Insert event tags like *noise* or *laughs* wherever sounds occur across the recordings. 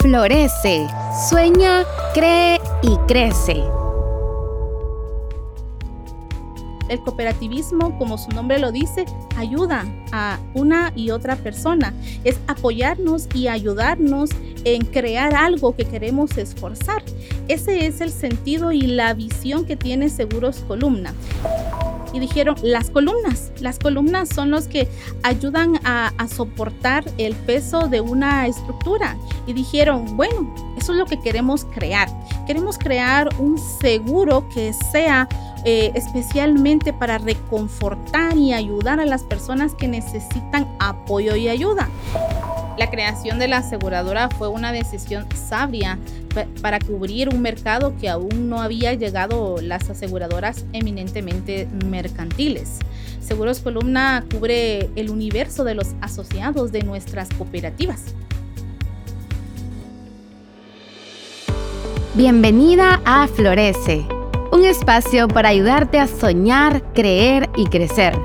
Florece, sueña, cree y crece. El cooperativismo, como su nombre lo dice, ayuda a una y otra persona. Es apoyarnos y ayudarnos en crear algo que queremos esforzar. Ese es el sentido y la visión que tiene Seguros Columna y dijeron las columnas. Las columnas son los que ayudan a, soportar el peso de una estructura. Y dijeron, bueno, eso es lo que queremos crear. Queremos crear un seguro que sea eh, especialmente para reconfortar y ayudar a las personas que necesitan apoyo y ayuda. La creación de la aseguradora fue una decisión sabia para cubrir un mercado que aún no había llegado las aseguradoras eminentemente mercantiles. Seguros Columna cubre el universo de los asociados de nuestras cooperativas. Bienvenida a Florece, un espacio para ayudarte a soñar, creer y crecer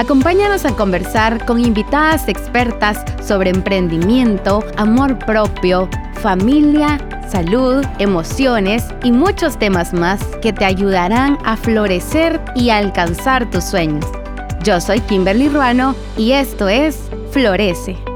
Acompáñanos a conversar con invitadas expertas sobre emprendimiento, amor propio, familia, salud, emociones y muchos temas más que te ayudarán a florecer y alcanzar tus sueños. Yo soy Kimberly Ruano y esto es Florece.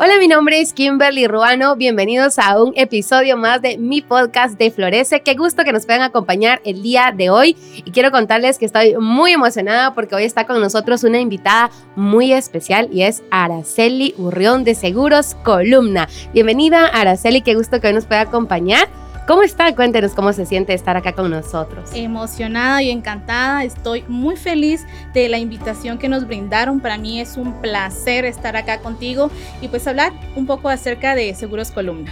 Hola, mi nombre es Kimberly Ruano. Bienvenidos a un episodio más de mi podcast de Florece. Qué gusto que nos puedan acompañar el día de hoy. Y quiero contarles que estoy muy emocionada porque hoy está con nosotros una invitada muy especial y es Araceli Urrión de Seguros Columna. Bienvenida, Araceli. Qué gusto que hoy nos pueda acompañar. ¿Cómo está? Cuéntenos cómo se siente estar acá con nosotros. Emocionada y encantada. Estoy muy feliz de la invitación que nos brindaron. Para mí es un placer estar acá contigo y pues hablar un poco acerca de Seguros Columna.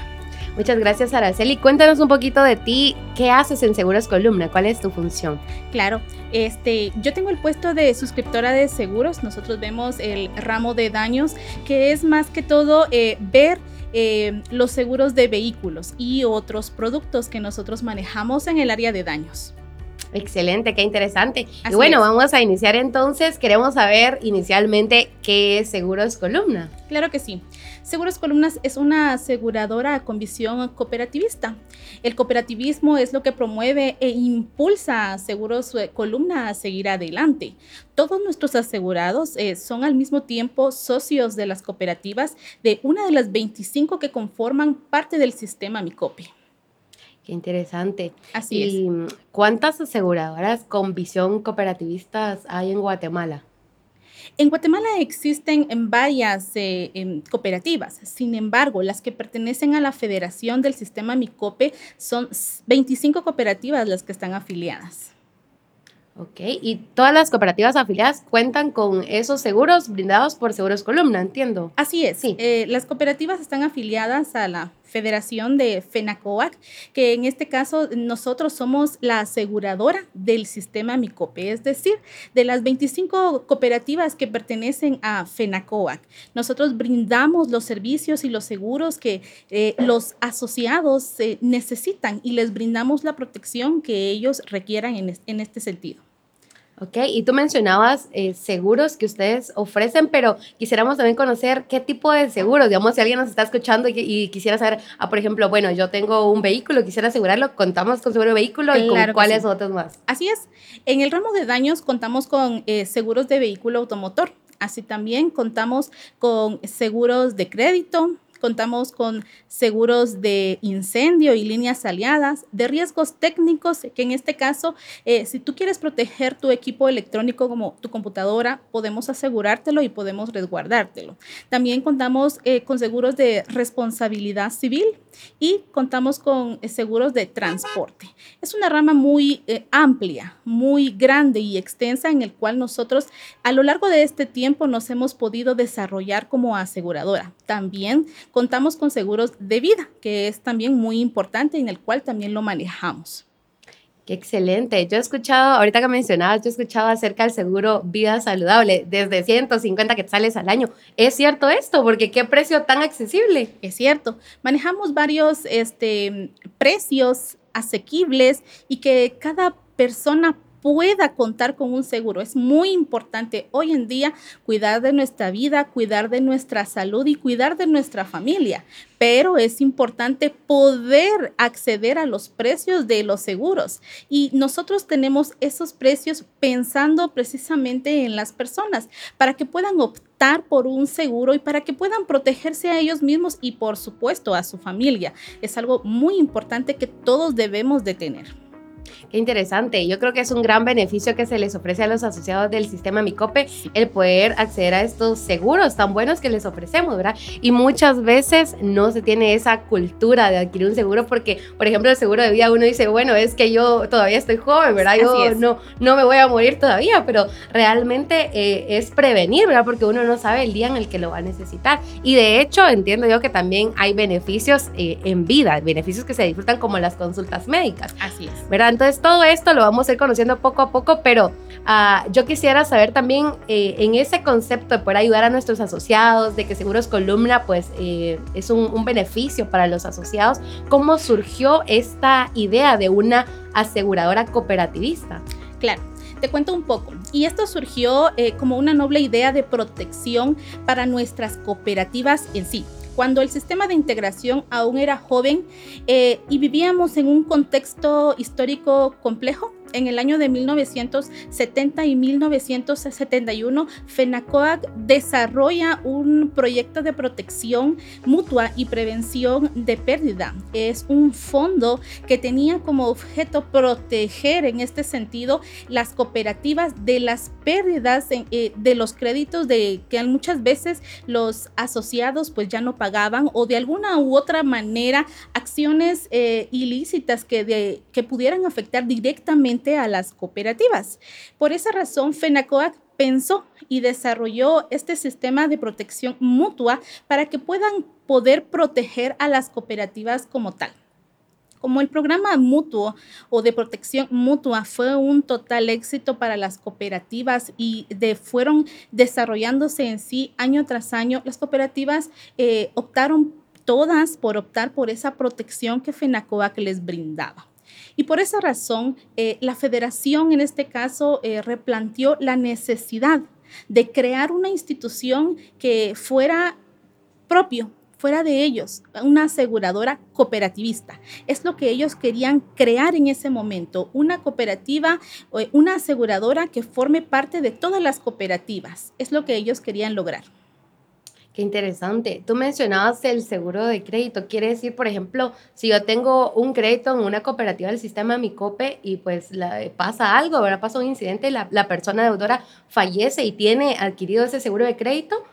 Muchas gracias, Araceli. Cuéntanos un poquito de ti. ¿Qué haces en Seguros Columna? ¿Cuál es tu función? Claro, este, yo tengo el puesto de suscriptora de seguros. Nosotros vemos el ramo de daños, que es más que todo eh, ver eh, los seguros de vehículos y otros productos que nosotros manejamos en el área de daños. Excelente, qué interesante. y bueno, vamos a iniciar entonces. Queremos saber inicialmente qué es Seguros Columna. Claro que sí. Seguros Columnas es una aseguradora con visión cooperativista. El cooperativismo es lo que promueve e impulsa a Seguros eh, Columna a seguir adelante. Todos nuestros asegurados eh, son al mismo tiempo socios de las cooperativas de una de las 25 que conforman parte del sistema MICOPE. Qué interesante. Así ¿Y ¿Cuántas aseguradoras con visión cooperativistas hay en Guatemala? En Guatemala existen varias eh, cooperativas, sin embargo, las que pertenecen a la Federación del Sistema MICOPE son 25 cooperativas las que están afiliadas. Ok, y todas las cooperativas afiliadas cuentan con esos seguros brindados por Seguros Columna, entiendo. Así es, sí. Eh, las cooperativas están afiliadas a la Federación de FENACOAC, que en este caso nosotros somos la aseguradora del sistema MICOPE, es decir, de las 25 cooperativas que pertenecen a FENACOAC. Nosotros brindamos los servicios y los seguros que eh, los asociados eh, necesitan y les brindamos la protección que ellos requieran en este sentido. Ok, y tú mencionabas eh, seguros que ustedes ofrecen, pero quisiéramos también conocer qué tipo de seguros, digamos, si alguien nos está escuchando y, quisiera saber, ah, por ejemplo, bueno, yo tengo un vehículo, quisiera asegurarlo, contamos con seguro de vehículo y con cuáles otros más. Así es, en el ramo de daños contamos con eh, seguros de vehículo automotor, así también contamos con seguros de crédito, Contamos con seguros de incendio y líneas aliadas, de riesgos técnicos, que en este caso, eh, si tú quieres proteger tu equipo electrónico como tu computadora, podemos asegurártelo y podemos resguardártelo. También contamos eh, con seguros de responsabilidad civil y contamos con eh, seguros de transporte. Es una rama muy amplia, muy grande y extensa en el cual nosotros a lo largo de este tiempo nos hemos podido desarrollar como aseguradora. También contamos con seguros de vida, que es también muy importante en el cual también lo manejamos. Qué excelente. Yo he escuchado, ahorita que mencionabas, yo he escuchado acerca del seguro vida saludable desde 150 quetzales al año. ¿Es cierto esto? Porque qué precio tan accesible. Es cierto. Manejamos varios este, precios asequibles y que cada persona pueda contar con un seguro. Es muy importante hoy en día cuidar de nuestra vida, cuidar de nuestra salud y cuidar de nuestra familia. Pero es importante poder acceder a los precios de los seguros. Y nosotros tenemos esos precios pensando precisamente en las personas para que puedan optar por un seguro y para que puedan protegerse a ellos mismos y por supuesto a su familia. Es algo muy importante que todos debemos de tener. Qué interesante. Yo creo que es un gran beneficio que se les ofrece a los asociados del sistema Micope el poder acceder a estos seguros tan buenos que les ofrecemos, ¿verdad? Y muchas veces no se tiene esa cultura de adquirir un seguro porque, por ejemplo, el seguro de vida uno dice, bueno, es que yo todavía estoy joven, ¿verdad? Yo no, no me voy a morir todavía, pero realmente eh, es prevenir, ¿verdad? Porque uno no sabe el día en el que lo va a necesitar. Y de hecho, entiendo yo que también hay beneficios eh, en vida, beneficios que se disfrutan como las consultas médicas. Así es. ¿Verdad? Entonces, todo esto lo vamos a ir conociendo poco a poco, pero uh, yo quisiera saber también eh, en ese concepto de poder ayudar a nuestros asociados, de que Seguros Columna pues eh, es un, un, beneficio para los asociados, ¿cómo surgió esta idea de una aseguradora cooperativista? Claro. Te cuento un poco. Y esto surgió eh, como una noble idea de protección para nuestras cooperativas en sí cuando el sistema de integración aún era joven eh, y vivíamos en un contexto histórico complejo, en el año de 1970 y 1971, FENACOAC desarrolla un proyecto de protección mutua y prevención de pérdida. Es un fondo que tenía como objeto proteger en este sentido las cooperativas de las pérdidas eh, de los créditos de que muchas veces los asociados pues ya no pagaban o de alguna u otra manera acciones eh, ilícitas que, que pudieran afectar directamente a las cooperativas. Por esa razón, FENACOAC pensó y desarrolló este sistema de protección mutua para que puedan poder proteger a las cooperativas como tal. Como el programa mutuo o de protección mutua fue un total éxito para las cooperativas y de, fueron desarrollándose en sí año tras año, las cooperativas eh, optaron todas por optar por esa protección que FENACOAC les brindaba. Y por esa razón, eh, la federación en este caso eh, replanteó la necesidad de crear una institución que fuera propio, fuera de ellos, una aseguradora cooperativista. Es lo que ellos querían crear en ese momento, una cooperativa, una aseguradora que forme parte de todas las cooperativas. Es lo que ellos querían lograr. Qué interesante. Tú mencionabas el seguro de crédito. Quiere decir, por ejemplo, si yo tengo un crédito en una cooperativa del sistema Micope y pues pasa algo, ¿verdad? Pasa un incidente y la, la persona deudora fallece y tiene adquirido ese seguro de crédito,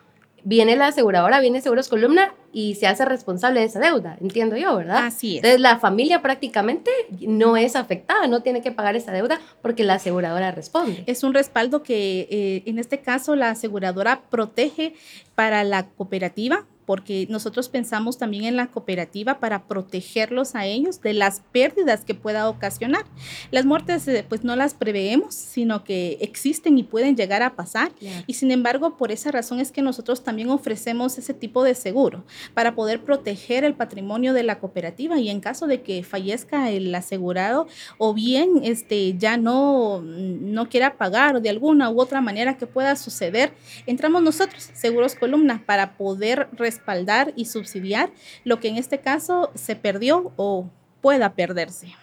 viene la aseguradora, viene Seguros Columna y se hace responsable de esa deuda, entiendo yo, ¿verdad? Así es. Entonces la familia prácticamente no es afectada, no tiene que pagar esa deuda porque la aseguradora responde. Es un respaldo que eh, en este caso la aseguradora protege para la cooperativa, porque nosotros pensamos también en la cooperativa para protegerlos a ellos de las pérdidas que pueda ocasionar. Las muertes eh, pues no las preveemos, sino que existen y pueden llegar a pasar. Y sin embargo, por esa razón es que nosotros también ofrecemos ese tipo de seguro para poder proteger el patrimonio de la cooperativa y en caso de que fallezca el asegurado o bien este ya no no quiera pagar o de alguna u otra manera que pueda suceder, entramos nosotros, Seguros Columna, para poder respaldar y subsidiar lo que en este caso se perdió o pueda perderse.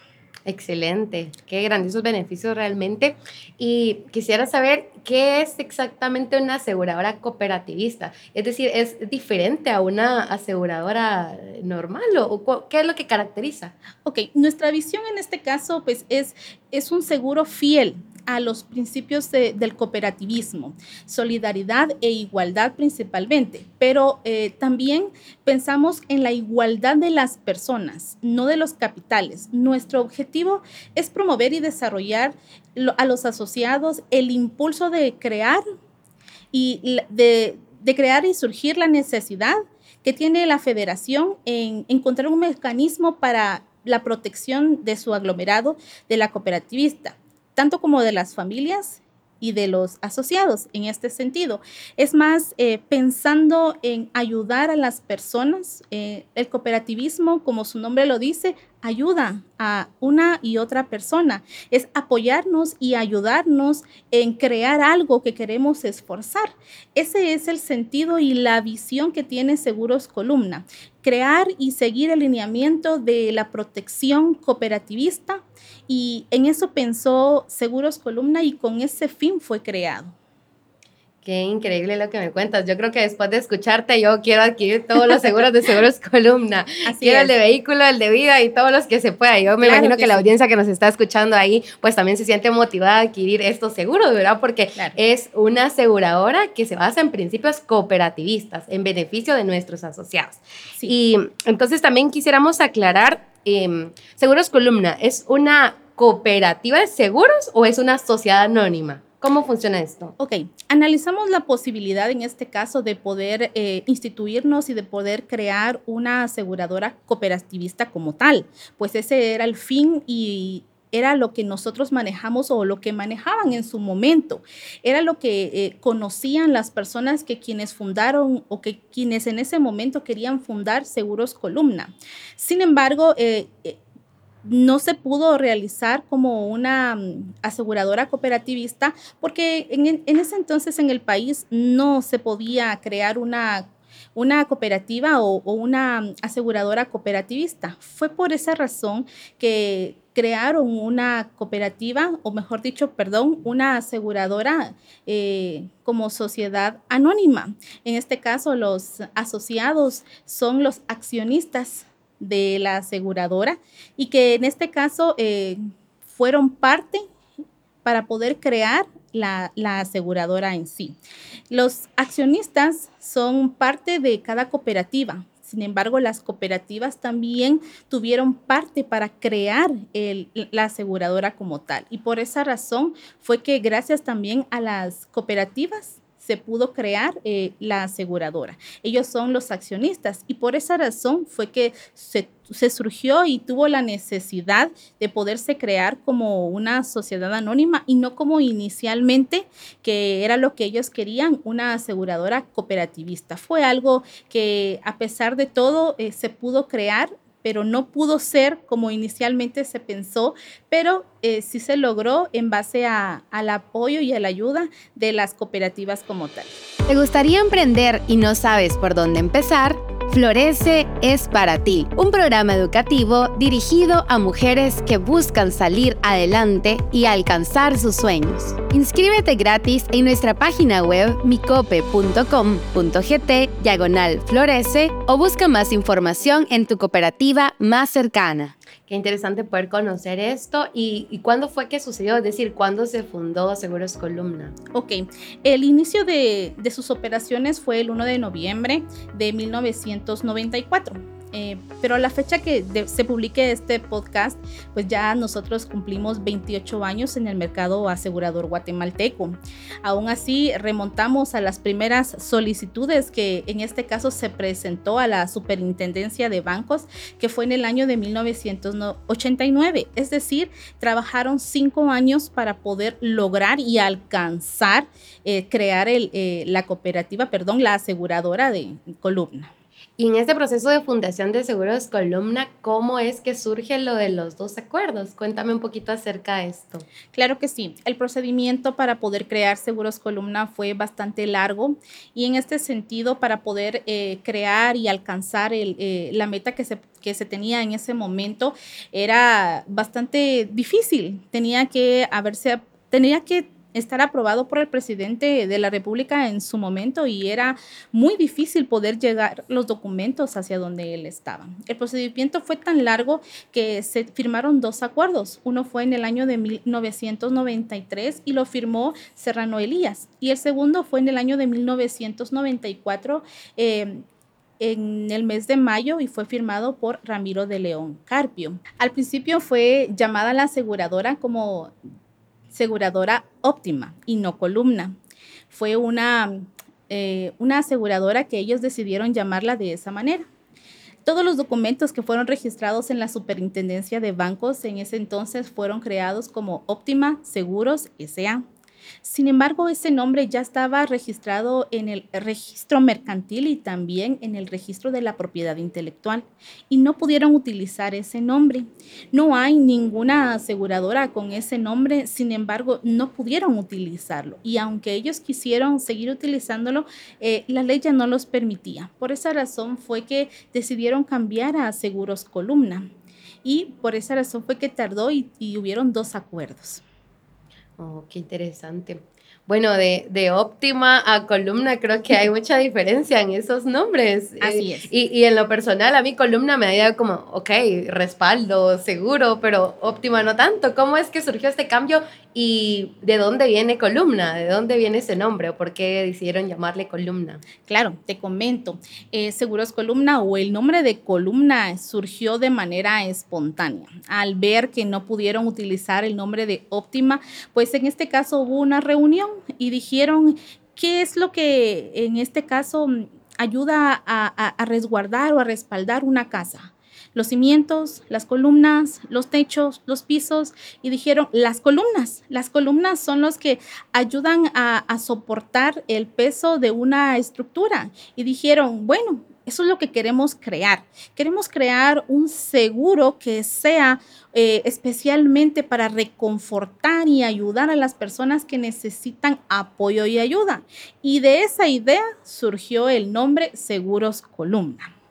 Excelente, qué grandiosos beneficios realmente. Y quisiera saber qué es exactamente una aseguradora cooperativista. Es decir, ¿es diferente a una aseguradora normal o, qué es lo que caracteriza? Ok, nuestra visión en este caso pues es, es un seguro fiel a los principios del cooperativismo, solidaridad e igualdad principalmente, pero eh, también pensamos en la igualdad de las personas, no de los capitales. Nuestro objetivo es promover y desarrollar a los asociados el impulso de crear y de, de crear y surgir la necesidad que tiene la federación en encontrar un mecanismo para la protección de su aglomerado de la cooperativista tanto como de las familias y de los asociados en este sentido. Es más, eh, pensando en ayudar a las personas, eh, el cooperativismo, como su nombre lo dice, ayuda a una y otra persona, es apoyarnos y ayudarnos en crear algo que queremos esforzar. Ese es el sentido y la visión que tiene Seguros Columna, crear y seguir el lineamiento de la protección cooperativista y en eso pensó Seguros Columna y con ese fin fue creado. Qué increíble lo que me cuentas. Yo creo que después de escucharte, yo quiero adquirir todos los seguros de Seguros *laughs* Columna. Así quiero el de vehículo, el de vida y todos los que se pueda. Yo me imagino que, la audiencia que nos está escuchando ahí, pues también se siente motivada a adquirir estos seguros, ¿verdad? Porque es una aseguradora que se basa en principios cooperativistas, en beneficio de nuestros asociados. Y entonces también quisiéramos aclarar, em, Seguros Columna, ¿es una cooperativa de seguros o es una sociedad anónima? ¿Cómo funciona esto? Ok, analizamos la posibilidad en este caso de poder eh, instituirnos y de poder crear una aseguradora cooperativista como tal, pues ese era el fin y era lo que nosotros manejamos o lo que manejaban en su momento. Era lo que eh, conocían las personas que quienes fundaron o que quienes en ese momento querían fundar Seguros Columna. Sin embargo, eh, no se pudo realizar como una mm, aseguradora cooperativista porque en, ese entonces en el país no se podía crear una, una cooperativa o, una mm, aseguradora cooperativista. Fue por esa razón que crearon una cooperativa, o mejor dicho, perdón, una aseguradora eh, como sociedad anónima. En este caso, los asociados son los accionistas de la aseguradora y que en este caso eh, fueron parte para poder crear la, la, aseguradora en sí. Los accionistas son parte de cada cooperativa. Sin embargo, las cooperativas también tuvieron parte para crear la aseguradora como tal. Y por esa razón fue que gracias también a las cooperativas se pudo crear eh, la aseguradora. Ellos son los accionistas y por esa razón fue que se, se, surgió y tuvo la necesidad de poderse crear como una sociedad anónima y no como inicialmente, que era lo que ellos querían, una aseguradora cooperativista. Fue algo que a pesar de todo eh, se pudo crear pero no pudo ser como inicialmente se pensó, pero eh, sí se logró en base a, al apoyo y a la ayuda de las cooperativas como tal. ¿Te gustaría emprender y no sabes por dónde empezar? Florece es para ti, un programa educativo dirigido a mujeres que buscan salir adelante y alcanzar sus sueños. Inscríbete gratis en nuestra página web micope.com.gt diagonal florece o busca más información en tu cooperativa más cercana. Qué interesante poder conocer esto. ¿Y, cuándo fue que sucedió? Es decir, ¿cuándo se fundó Seguros Columna? Ok, el inicio de, de sus operaciones fue el 1 de noviembre de 1994. Eh, pero a la fecha que se publique este podcast, pues ya nosotros cumplimos 28 años en el mercado asegurador guatemalteco. Aún así, remontamos a las primeras solicitudes que en este caso se presentó a la Superintendencia de Bancos, que fue en el año de 1989. Es decir, trabajaron cinco años para poder lograr y alcanzar eh, crear eh, la cooperativa, perdón, la aseguradora de columna. En este proceso de fundación de Seguros Columna, ¿cómo es que surge lo de los dos acuerdos? Cuéntame un poquito acerca de esto. Claro que sí. El procedimiento para poder crear Seguros Columna fue bastante largo y en este sentido, para poder eh, crear y alcanzar eh, la meta que se, que se tenía en ese momento, era bastante difícil. Tenía que haberse, tenía que estar aprobado por el presidente de la República en su momento y era muy difícil poder llegar los documentos hacia donde él estaba. El procedimiento fue tan largo que se firmaron dos acuerdos. Uno fue en el año de 1993 y lo firmó Serrano Elías y el segundo fue en el año de 1994 eh, en el mes de mayo y fue firmado por Ramiro de León Carpio. Al principio fue llamada la aseguradora como aseguradora óptima y no columna. Fue una, eh, una aseguradora que ellos decidieron llamarla de esa manera. Todos los documentos que fueron registrados en la Superintendencia de Bancos en ese entonces fueron creados como Óptima Seguros S.A. Sin embargo, ese nombre ya estaba registrado en el registro mercantil y también en el registro de la propiedad intelectual y no pudieron utilizar ese nombre. No hay ninguna aseguradora con ese nombre, sin embargo, no pudieron utilizarlo y aunque ellos quisieron seguir utilizándolo, eh, la ley ya no los permitía. Por esa razón fue que decidieron cambiar a Seguros Columna y por esa razón fue que tardó y, y hubieron dos acuerdos. Oh, qué interesante. Bueno, de, de, óptima a columna creo que hay mucha diferencia en esos nombres. *laughs* Así es. Y, y, en lo personal, a mí columna me da como, ok, respaldo, seguro, pero óptima no tanto. ¿Cómo es que surgió este cambio ¿Y de dónde viene columna? ¿De dónde viene ese nombre? ¿O por qué decidieron llamarle columna? Claro, te comento. Eh, Seguros Columna o el nombre de columna surgió de manera espontánea. Al ver que no pudieron utilizar el nombre de óptima, pues en este caso hubo una reunión y dijeron qué es lo que en este caso ayuda a resguardar o a respaldar una casa los cimientos, las columnas, los techos, los pisos y dijeron las columnas. Las columnas son los que ayudan a, soportar el peso de una estructura y dijeron, bueno, eso es lo que queremos crear. Queremos crear un seguro que sea eh, especialmente para reconfortar y ayudar a las personas que necesitan apoyo y ayuda. Y de esa idea surgió el nombre Seguros Columna.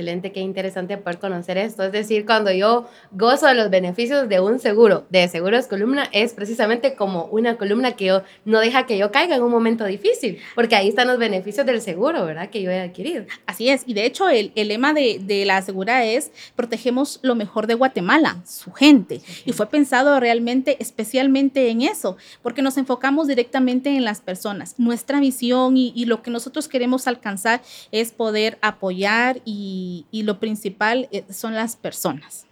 Excelente, qué interesante poder conocer esto. Es decir, cuando yo gozo de los beneficios de un seguro, de seguros columna, es precisamente como una columna que yo no deja que yo caiga en un momento difícil, porque ahí están los beneficios del seguro, ¿verdad? Que yo he adquirido. Así es, y de hecho el, el lema de, de, la asegura es protegemos lo mejor de Guatemala, su gente, y fue pensado realmente especialmente en eso, porque nos enfocamos directamente en las personas. Nuestra visión y, y lo que nosotros queremos alcanzar es poder apoyar y y, lo principal eh, son las personas.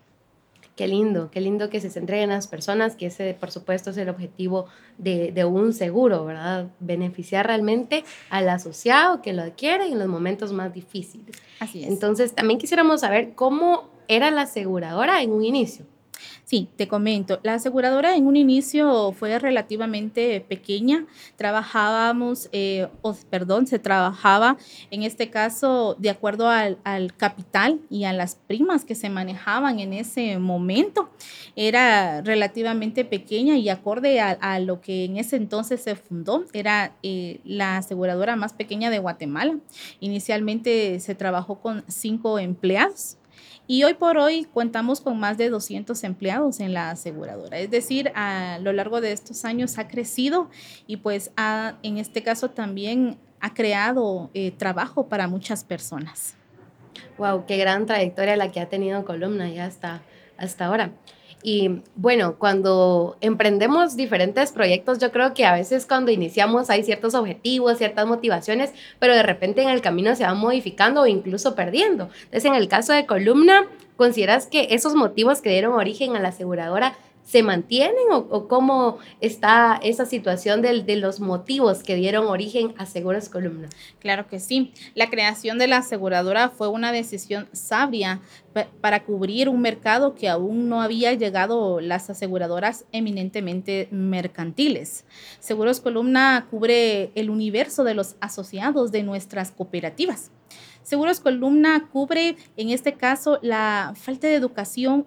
Qué lindo, qué lindo que se centren en las personas, que ese por supuesto es el objetivo de, de, un seguro, ¿verdad? Beneficiar realmente al asociado que lo adquiere en los momentos más difíciles. Así es. Entonces, también quisiéramos saber cómo era la aseguradora en un inicio. Sí, te comento. La aseguradora en un inicio fue relativamente pequeña. Trabajábamos, eh, perdón, se trabajaba en este caso de acuerdo al, capital y a las primas que se manejaban en ese momento. Era relativamente pequeña y acorde a, lo que en ese entonces se fundó. Era eh, la aseguradora más pequeña de Guatemala. Inicialmente se trabajó con cinco empleados. Y hoy por hoy contamos con más de 200 empleados en la aseguradora. Es decir, a lo largo de estos años ha crecido y pues ha, en este caso también ha creado eh, trabajo para muchas personas. Wow, qué gran trayectoria la que ha tenido Columna ya hasta, hasta ahora. Y bueno, cuando emprendemos diferentes proyectos, yo creo que a veces cuando iniciamos hay ciertos objetivos, ciertas motivaciones, pero de repente en el camino se van modificando o incluso perdiendo. Entonces, en el caso de Columna, ¿consideras que esos motivos que dieron origen a la aseguradora se mantienen o, cómo está esa situación de, los motivos que dieron origen a Seguros Columna? Claro que sí. La creación de la aseguradora fue una decisión sabia para cubrir un mercado que aún no había llegado las aseguradoras eminentemente mercantiles. Seguros Columna cubre el universo de los asociados de nuestras cooperativas. Seguros Columna cubre, en este caso, la falta de educación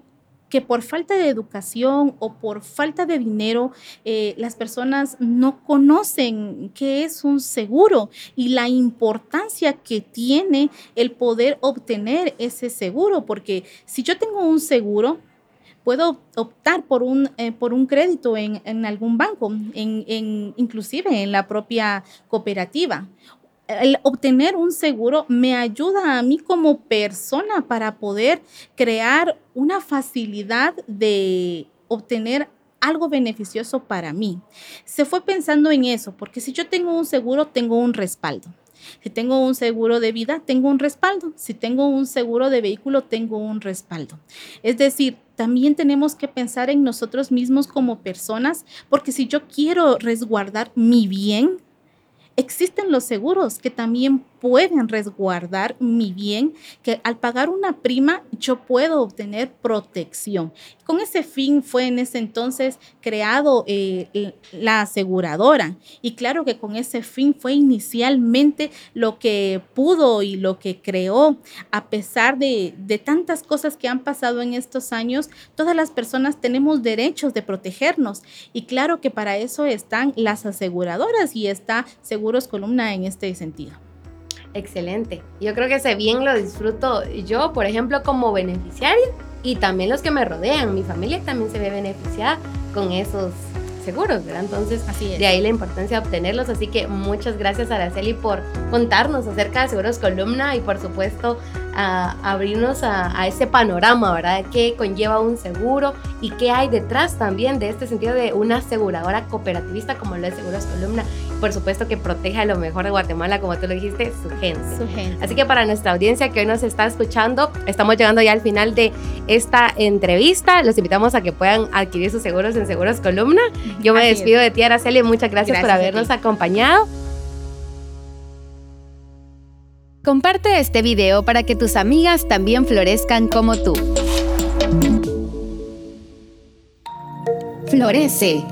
que por falta de educación o por falta de dinero, eh, las personas no conocen qué es un seguro y la importancia que tiene el poder obtener ese seguro, porque si yo tengo un seguro, puedo optar por un, eh, por un crédito en, en algún banco, en, en, inclusive en la propia cooperativa el obtener un seguro me ayuda a mí como persona para poder crear una facilidad de obtener algo beneficioso para mí. Se fue pensando en eso, porque si yo tengo un seguro, tengo un respaldo. Si tengo un seguro de vida, tengo un respaldo. Si tengo un seguro de vehículo, tengo un respaldo. Es decir, también tenemos que pensar en nosotros mismos como personas, porque si yo quiero resguardar mi bien, existen los seguros que también pueden resguardar mi bien, que al pagar una prima yo puedo obtener protección. Con ese fin fue en ese entonces creado eh, la aseguradora. Y claro que con ese fin fue inicialmente lo que pudo y lo que creó, a pesar de, de tantas cosas que han pasado en estos años, todas las personas tenemos derechos de protegernos. Y claro que para eso están las aseguradoras y está Seguros Columna en este sentido. Excelente. Yo creo que ese bien lo disfruto yo, por ejemplo, como beneficiaria y también los que me rodean. Mi familia también se ve beneficiada con esos seguros, ¿verdad? Entonces, Así de ahí la importancia de obtenerlos. Así que muchas gracias, Araceli, por contarnos acerca de Seguros Columna y, por supuesto, a abrirnos a, ese panorama, ¿verdad? ¿Qué conlleva un seguro y qué hay detrás también de este sentido de una aseguradora cooperativista como lo es Seguros Columna? Por supuesto que proteja lo mejor de Guatemala, como tú lo dijiste, su gente. Su gente. Así que para nuestra audiencia que hoy nos está escuchando, estamos llegando ya al final de esta entrevista. Los invitamos a que puedan adquirir sus seguros en Seguros Columna. Yo me despido de ti, Araceli. Muchas gracias, gracias por habernos acompañado. Comparte este video para que tus amigas también florezcan como tú. Florece